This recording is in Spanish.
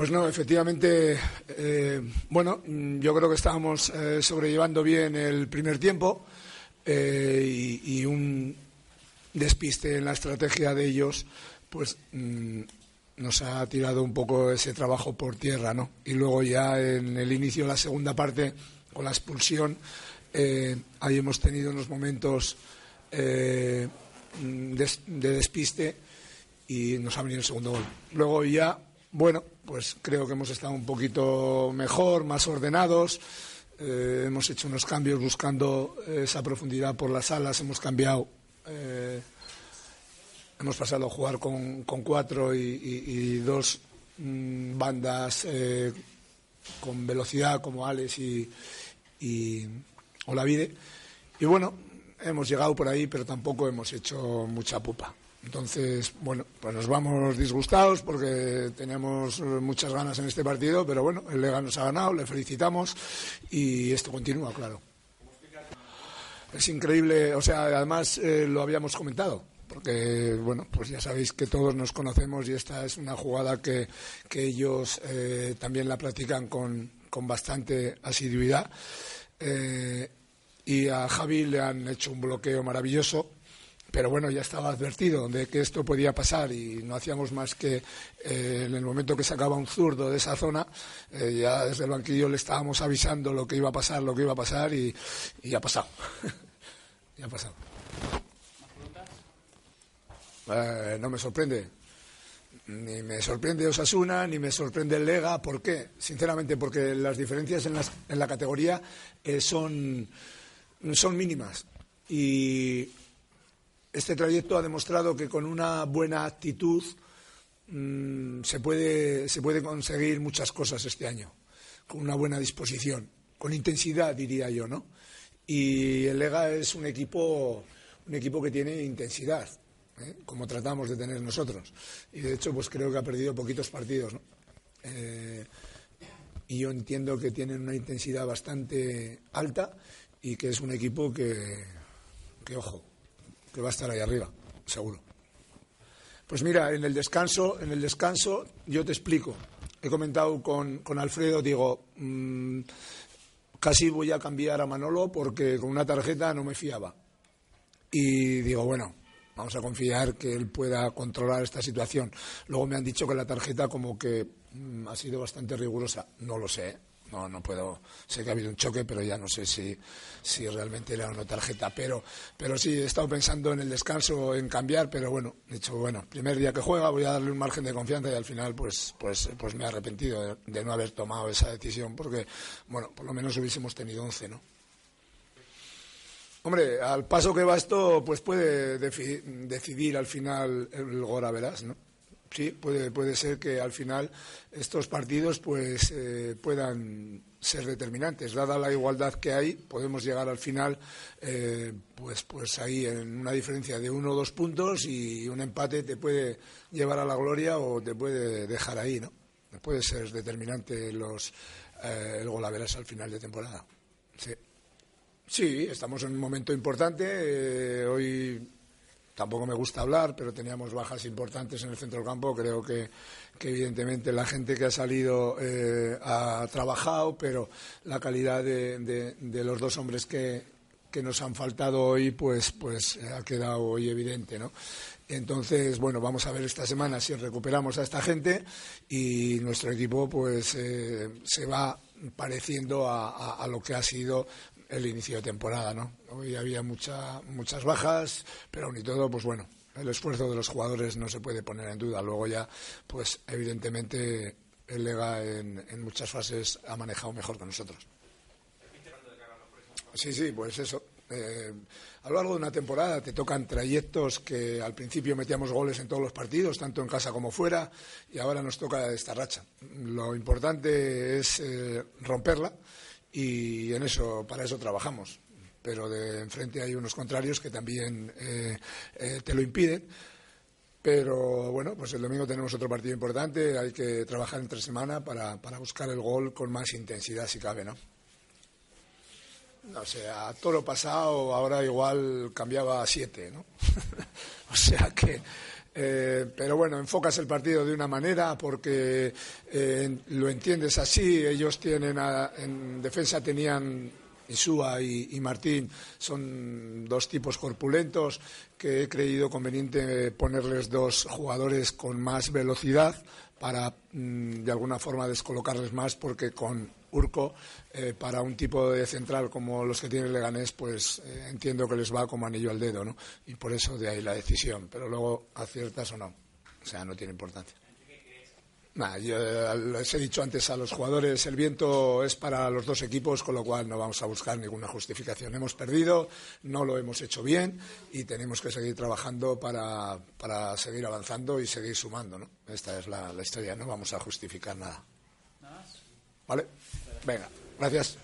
Pues no, efectivamente, eh, bueno, yo creo que estábamos eh, sobrellevando bien el primer tiempo eh, y, un despiste en la estrategia de ellos, pues mm, nos ha tirado un poco ese trabajo por tierra, ¿no? Y luego ya en el inicio de la segunda parte, con la expulsión, ahí hemos tenido unos momentos de, de despiste y nos ha venido el segundo gol. Luego ya bueno, pues creo que hemos estado un poquito mejor, más ordenados. Eh, hemos hecho unos cambios buscando esa profundidad por las alas. Hemos cambiado. Eh, hemos pasado a jugar con, cuatro y, dos mmm, bandas eh, con velocidad como Alex y, y Olavide. Y bueno, hemos llegado por ahí, pero tampoco hemos hecho mucha pupa. Entonces, bueno, pues nos vamos disgustados porque teníamos muchas ganas en este partido, pero bueno, el Lega nos ha ganado, le felicitamos y esto continúa, claro. Es increíble, o sea, además eh, lo habíamos comentado, porque, bueno, pues ya sabéis que todos nos conocemos y esta es una jugada que, que ellos eh, también la practican con, con bastante asiduidad. Eh, y a Javi le han hecho un bloqueo maravilloso pero bueno, ya estaba advertido de que esto podía pasar y no hacíamos más que eh, en el momento que sacaba un zurdo de esa zona, eh, ya desde el banquillo le estábamos avisando lo que iba a pasar, lo que iba a pasar y, y ha pasado. ya ha pasado. Eh, no me sorprende. Ni me sorprende Osasuna, ni me sorprende el Lega. ¿Por qué? Sinceramente, porque las diferencias en, las, en la categoría son, son mínimas. Y este trayecto ha demostrado que con una buena actitud mmm, se, puede, se puede conseguir muchas cosas este año, con una buena disposición, con intensidad, diría yo, ¿no? Y el Lega es un equipo, un equipo que tiene intensidad, ¿eh? como tratamos de tener nosotros. Y de hecho, pues creo que ha perdido poquitos partidos. Eh, y yo entiendo que tienen una intensidad bastante alta y que es un equipo que, que ojo, que va a estar ahí arriba, seguro. Pues mira, en el descanso, en el descanso, yo te explico. He comentado con, con Alfredo, digo, mmm, casi voy a cambiar a Manolo porque con una tarjeta no me fiaba. Y digo, bueno, vamos a confiar que él pueda controlar esta situación. Luego me han dicho que la tarjeta como que mmm, ha sido bastante rigurosa. No lo sé, no, no puedo. Sé que ha habido un choque, pero ya no sé si, si realmente era una tarjeta. Pero, pero sí, he estado pensando en el descanso, en cambiar, pero bueno, he dicho, bueno, primer día que juega voy a darle un margen de confianza y al final, pues, pues, pues me he arrepentido de, de no haber tomado esa decisión, porque, bueno, por lo menos hubiésemos tenido 11, ¿no? Hombre, al paso que va esto, pues puede decidir al final el Gora, verás, ¿no? Sí, puede, puede ser que al final estos partidos pues eh, puedan ser determinantes. Dada la igualdad que hay, podemos llegar al final eh, pues, pues ahí en una diferencia de uno o dos puntos y un empate te puede llevar a la gloria o te puede dejar ahí, ¿no? Puede ser determinante los, eh, el golaveras al final de temporada. Sí. sí, estamos en un momento importante. Eh, hoy tampoco me gusta hablar, pero teníamos bajas importantes en el centro del campo. Creo que, que evidentemente la gente que ha salido eh, ha trabajado, pero la calidad de, los dos hombres que, que, nos han faltado hoy, pues, pues ha quedado hoy evidente, ¿no? Entonces, bueno, vamos a ver esta semana si recuperamos a esta gente y nuestro equipo, pues, eh, se va pareciendo a, lo que ha sido el inicio de temporada, ¿no? Hoy había mucha, muchas bajas, pero aún y todo, pues bueno, el esfuerzo de los jugadores no se puede poner en duda. Luego ya, pues evidentemente, el Lega en, en muchas fases ha manejado mejor que nosotros. Sí, sí, pues eso. Eh, a lo largo de una temporada te tocan trayectos que al principio metíamos goles en todos los partidos, tanto en casa como fuera, y ahora nos toca esta racha. Lo importante es eh, romperla y en eso, para eso trabajamos. Pero de enfrente hay unos contrarios que también eh, te lo impiden. Pero bueno, pues el domingo tenemos otro partido importante, hay que trabajar entre semana para, para buscar el gol con más intensidad si cabe, ¿no? O sea, todo lo pasado ahora igual cambiaba a siete, ¿no? o sea que, eh, pero bueno, enfocas el partido de una manera porque eh, lo entiendes así. Ellos tienen, en defensa tenían Isúa y, Martín son dos tipos corpulentos que he creído conveniente ponerles dos jugadores con más velocidad para mm, de alguna forma descolocarles más porque con Urco eh, para un tipo de central como los que tiene Leganés pues eh, entiendo que les va como anillo al dedo ¿no? y por eso de ahí la decisión pero luego aciertas o no o sea no tiene importancia yo eh, les he dicho antes a los jugadores, el viento es para los dos equipos, con lo cual no vamos a buscar ninguna justificación. Hemos perdido, no lo hemos hecho bien y tenemos que seguir trabajando para, para seguir avanzando y seguir sumando. ¿no? Esta es la historia, no vamos a justificar nada. ¿Vale? Venga, gracias.